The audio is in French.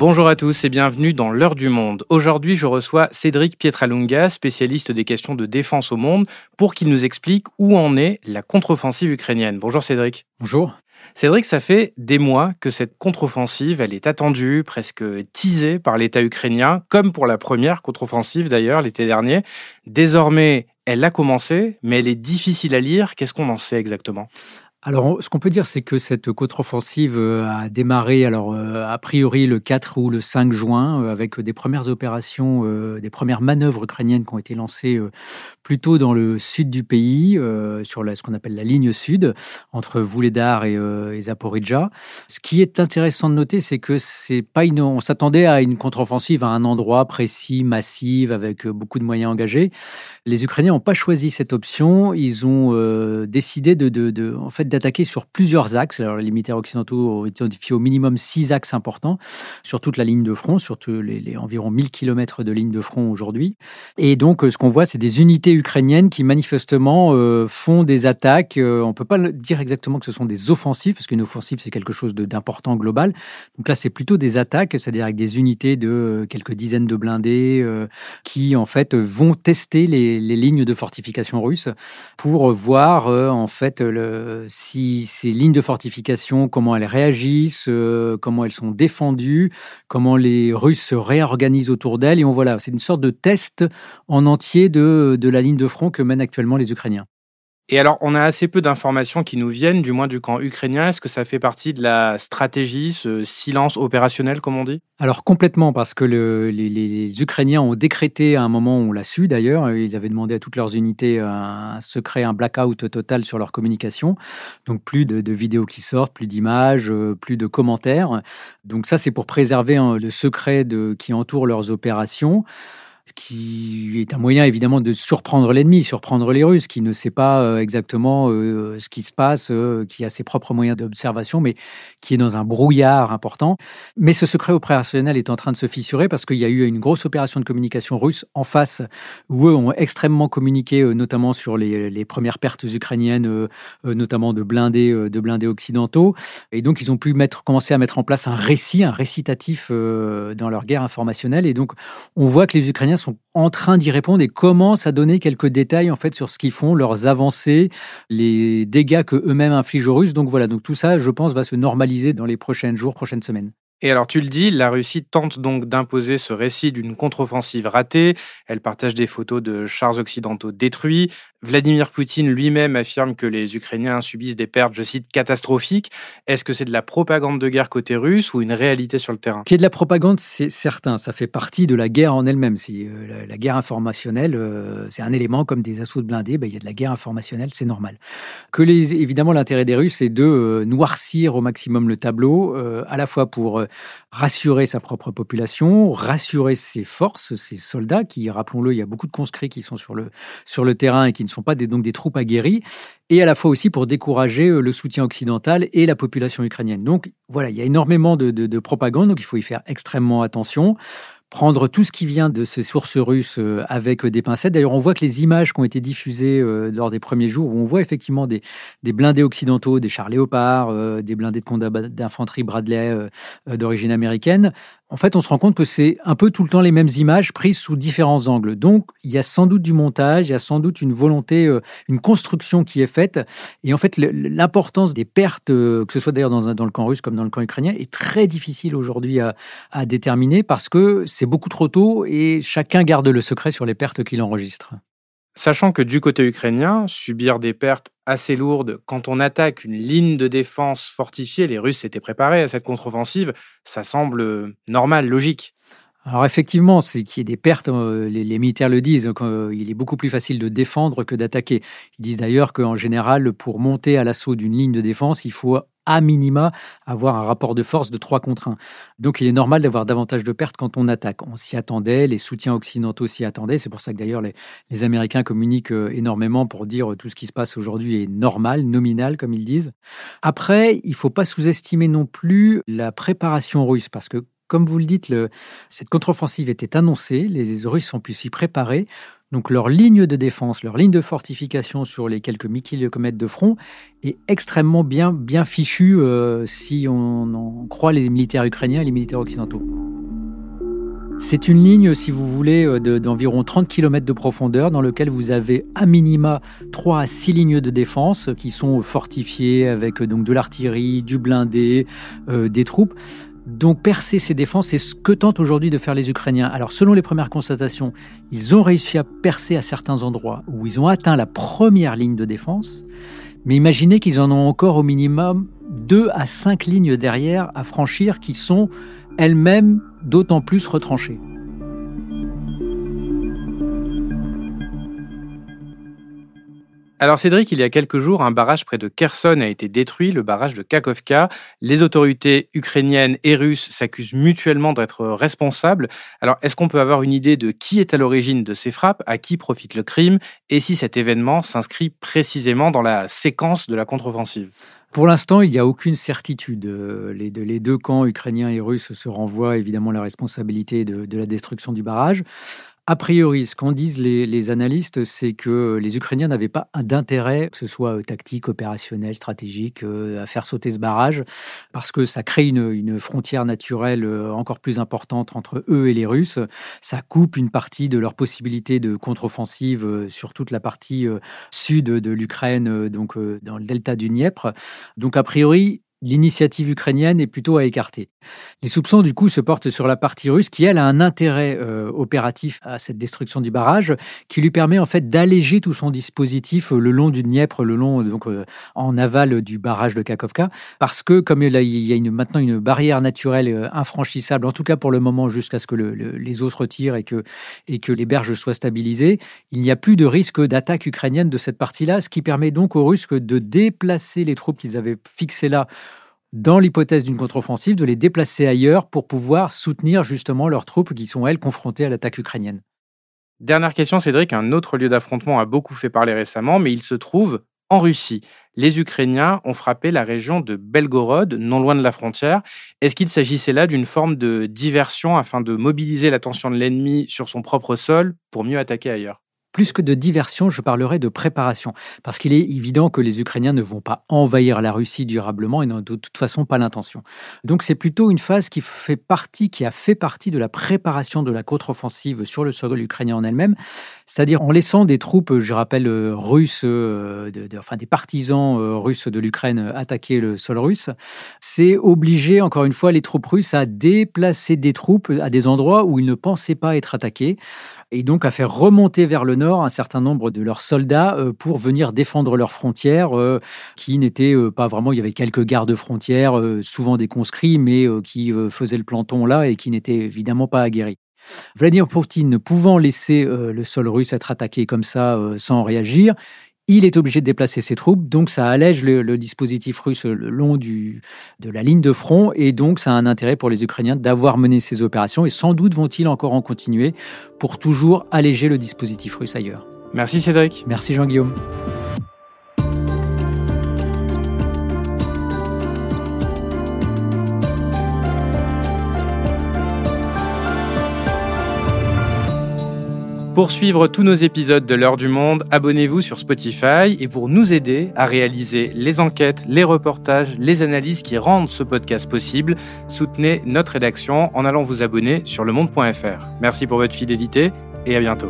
Bonjour à tous et bienvenue dans l'heure du monde. Aujourd'hui, je reçois Cédric Pietralunga, spécialiste des questions de défense au monde, pour qu'il nous explique où en est la contre-offensive ukrainienne. Bonjour Cédric. Bonjour. Cédric, ça fait des mois que cette contre-offensive, elle est attendue, presque teasée par l'État ukrainien, comme pour la première contre-offensive d'ailleurs l'été dernier. Désormais, elle a commencé, mais elle est difficile à lire. Qu'est-ce qu'on en sait exactement? Alors, ce qu'on peut dire, c'est que cette contre-offensive euh, a démarré, alors euh, a priori le 4 ou le 5 juin, euh, avec des premières opérations, des premières manœuvres ukrainiennes qui ont été lancées plutôt dans le sud du pays, sur ce qu'on appelle la ligne sud, entre Vuledar et, et Zaporizhia. Ce qui est intéressant de noter, c'est que c'est pas une, on s'attendait à une contre-offensive à un endroit précis, massive, avec beaucoup de moyens engagés. Les Ukrainiens n'ont pas choisi cette option. Ils ont décidé de, de, de en fait d'attaquer sur plusieurs axes. Alors, les militaires occidentaux ont identifié au minimum six axes importants sur toute la ligne de front, sur les, environ 1000 km de ligne de front aujourd'hui. Et donc, ce qu'on voit, c'est des unités ukrainiennes qui manifestement euh, font des attaques. Euh, on ne peut pas dire exactement que ce sont des offensives, parce qu'une offensive, c'est quelque chose d'important global. Donc là, c'est plutôt des attaques, c'est-à-dire avec des unités de euh, quelques dizaines de blindés qui, en fait, vont tester les, les, lignes de fortification russes pour voir, en fait, le, si ces lignes de fortification, comment elles réagissent, euh, comment elles sont défendues, comment les Russes se réorganisent autour d'elles. Et on voilà, c'est une sorte de test en entier de la ligne de front que mènent actuellement les Ukrainiens. Et alors, on a assez peu d'informations qui nous viennent, du moins du camp ukrainien. Est-ce que ça fait partie de la stratégie, ce silence opérationnel, comme on dit? Alors, complètement, parce que les, Ukrainiens ont décrété à un moment, on l'a su d'ailleurs, ils avaient demandé à toutes leurs unités un secret, un blackout total sur leur communication. Donc, plus de, vidéos qui sortent, plus d'images, euh, plus de commentaires. Donc, ça, c'est pour préserver hein, le secret qui entoure leurs opérations qui est un moyen évidemment de surprendre l'ennemi, surprendre les Russes, qui ne sait pas euh, exactement euh, ce qui se passe, euh, qui a ses propres moyens d'observation, mais qui est dans un brouillard important. Mais ce secret opérationnel est en train de se fissurer parce qu'il y a eu une grosse opération de communication russe en face, où eux ont extrêmement communiqué, notamment sur les, premières pertes ukrainiennes, notamment de blindés, de blindés occidentaux. Et donc ils ont pu commencer à mettre en place un récit, un récitatif dans leur guerre informationnelle. Et donc on voit que les Ukrainiens sont en train d'y répondre et commencent à donner quelques détails en fait sur ce qu'ils font, leurs avancées, les dégâts que eux-mêmes infligent aux Russes. Donc voilà, donc tout ça, je pense, va se normaliser dans les prochains jours, prochaines semaines. Et alors tu le dis, la Russie tente donc d'imposer ce récit d'une contre-offensive ratée. Elle partage des photos de chars occidentaux détruits. Vladimir Poutine lui-même affirme que les Ukrainiens subissent des pertes, je cite, catastrophiques. Est-ce que c'est de la propagande de guerre côté russe ou une réalité sur le terrain? Qu'il y ait de la propagande, c'est certain. Ça fait partie de la guerre en elle-même. Euh, la, guerre informationnelle, euh, c'est un élément comme des assauts de blindés. Ben, il y a de la guerre informationnelle, c'est normal. Que les, évidemment, l'intérêt des Russes, c'est de euh, noircir au maximum le tableau, à la fois pour rassurer sa propre population, rassurer ses forces, ses soldats, qui, rappelons-le, il y a beaucoup de conscrits qui sont sur le, sur le terrain et qui ne sont pas des, donc des troupes aguerries, et à la fois aussi pour décourager euh, le soutien occidental et la population ukrainienne. Donc voilà, il y a énormément de, de propagande, donc il faut y faire extrêmement attention prendre tout ce qui vient de ces sources russes euh, avec des pincettes. D'ailleurs, on voit que les images qui ont été diffusées euh, lors des premiers jours, où on voit effectivement des, des blindés occidentaux, des chars léopards, des blindés de combat d'infanterie Bradley d'origine américaine, en fait, on se rend compte que c'est un peu tout le temps les mêmes images prises sous différents angles. Donc, il y a sans doute du montage, il y a sans doute une volonté, euh, une construction qui est faite. Et en fait, l'importance des pertes, euh, que ce soit d'ailleurs dans, le camp russe comme dans le camp ukrainien, est très difficile aujourd'hui à, à déterminer parce que c'est beaucoup trop tôt et chacun garde le secret sur les pertes qu'il enregistre. Sachant que du côté ukrainien, subir des pertes assez lourdes quand on attaque une ligne de défense fortifiée, les Russes s'étaient préparés à cette contre-offensive, ça semble normal, logique. Alors effectivement, c'est qu'il y ait des pertes, euh, les, militaires le disent, qu'il est beaucoup plus facile de défendre que d'attaquer. Ils disent d'ailleurs qu'en général, pour monter à l'assaut d'une ligne de défense, il faut à minima avoir un rapport de force de 3 contre 1. Donc il est normal d'avoir davantage de pertes quand on attaque. On s'y attendait, les soutiens occidentaux s'y attendaient. C'est pour ça que d'ailleurs les, les, Américains communiquent euh, énormément pour dire tout ce qui se passe aujourd'hui est normal, nominal comme ils disent. Après, il ne faut pas sous-estimer non plus la préparation russe parce que comme vous le dites, cette contre-offensive était annoncée, les Russes ont pu s'y préparer. Donc leur ligne de défense, leur ligne de fortification sur les quelques 1000 km de front est extrêmement bien, bien fichue euh, si on en croit les militaires ukrainiens et les militaires occidentaux. C'est une ligne, si vous voulez, d'environ 30 km de profondeur dans lequel vous avez à minima 3 à 6 lignes de défense qui sont fortifiées avec donc de l'artillerie, du blindé, des troupes. Donc percer ces défenses, c'est ce que tentent aujourd'hui de faire les Ukrainiens. Alors selon les premières constatations, ils ont réussi à percer à certains endroits où ils ont atteint la première ligne de défense, mais imaginez qu'ils en ont encore au minimum deux à cinq lignes derrière à franchir qui sont elles-mêmes d'autant plus retranchées. Alors Cédric, il y a quelques jours, un barrage près de Kherson a été détruit, le barrage de Kakovka. Les autorités ukrainiennes et russes s'accusent mutuellement d'être responsables. Alors est-ce qu'on peut avoir une idée de qui est à l'origine de ces frappes, à qui profite le crime, et si cet événement s'inscrit précisément dans la séquence de la contre-offensive? Pour l'instant, il n'y a aucune certitude. Les deux, camps, ukrainiens et russes, se renvoient évidemment la responsabilité de la destruction du barrage. A priori, ce qu'en disent les, analystes, c'est que les Ukrainiens n'avaient pas d'intérêt, que ce soit euh, tactique, opérationnel, stratégique, euh, à faire sauter ce barrage, parce que ça crée une, frontière naturelle euh, encore plus importante entre eux et les Russes. Ça coupe une partie de leur possibilité de contre-offensive sur toute la partie sud de l'Ukraine, donc dans le delta du Dniepr. Donc, a priori, l'initiative ukrainienne est plutôt à écarter. Les soupçons, du coup, se portent sur la partie russe qui, elle, a un intérêt euh, opératif à cette destruction du barrage qui lui permet en fait d'alléger tout son dispositif euh, le long du Dniepr, le long donc euh, en aval du barrage de Kakovka, parce que comme il y a maintenant une barrière naturelle infranchissable, en tout cas pour le moment jusqu'à ce que les eaux se retirent et que les berges soient stabilisées, il n'y a plus de risque d'attaque ukrainienne de cette partie-là, ce qui permet donc aux Russes de déplacer les troupes qu'ils avaient fixées là dans l'hypothèse d'une contre-offensive, de les déplacer ailleurs pour pouvoir soutenir justement leurs troupes qui sont, elles, confrontées à l'attaque ukrainienne. Dernière question, Cédric. Un autre lieu d'affrontement a beaucoup fait parler récemment, mais il se trouve en Russie. Les Ukrainiens ont frappé la région de Belgorod, non loin de la frontière. Est-ce qu'il s'agissait là d'une forme de diversion afin de mobiliser l'attention de l'ennemi sur son propre sol pour mieux attaquer ailleurs? Plus que de diversion, je parlerai de préparation, parce qu'il est évident que les Ukrainiens ne vont pas envahir la Russie durablement et n'ont de toute façon pas l'intention. Donc c'est plutôt une phase qui fait partie, qui a fait partie de la préparation de la contre-offensive sur le sol ukrainien en elle-même, c'est-à-dire en laissant des troupes, je rappelle, euh, russes, euh, enfin des partisans euh, russes de l'Ukraine attaquer le sol russe, c'est obliger encore une fois les troupes russes à déplacer des troupes à des endroits où ils ne pensaient pas être attaqués et donc à faire remonter vers le nord un certain nombre de leurs soldats euh, pour venir défendre leurs frontières, euh, qui n'étaient euh, pas vraiment. Il y avait quelques gardes frontières, souvent des conscrits, mais qui faisaient le planton là et qui n'étaient évidemment pas aguerris. Vladimir Poutine ne pouvant laisser le sol russe être attaqué comme ça sans réagir, il est obligé de déplacer ses troupes, donc ça allège le, dispositif russe le long du, de la ligne de front, et donc ça a un intérêt pour les Ukrainiens d'avoir mené ces opérations, et sans doute vont-ils encore en continuer pour toujours alléger le dispositif russe ailleurs. Merci Cédric. Merci Jean-Guillaume. Pour suivre tous nos épisodes de l'heure du monde, abonnez-vous sur Spotify et pour nous aider à réaliser les enquêtes, les reportages, les analyses qui rendent ce podcast possible, soutenez notre rédaction en allant vous abonner sur lemonde.fr. Merci pour votre fidélité et à bientôt.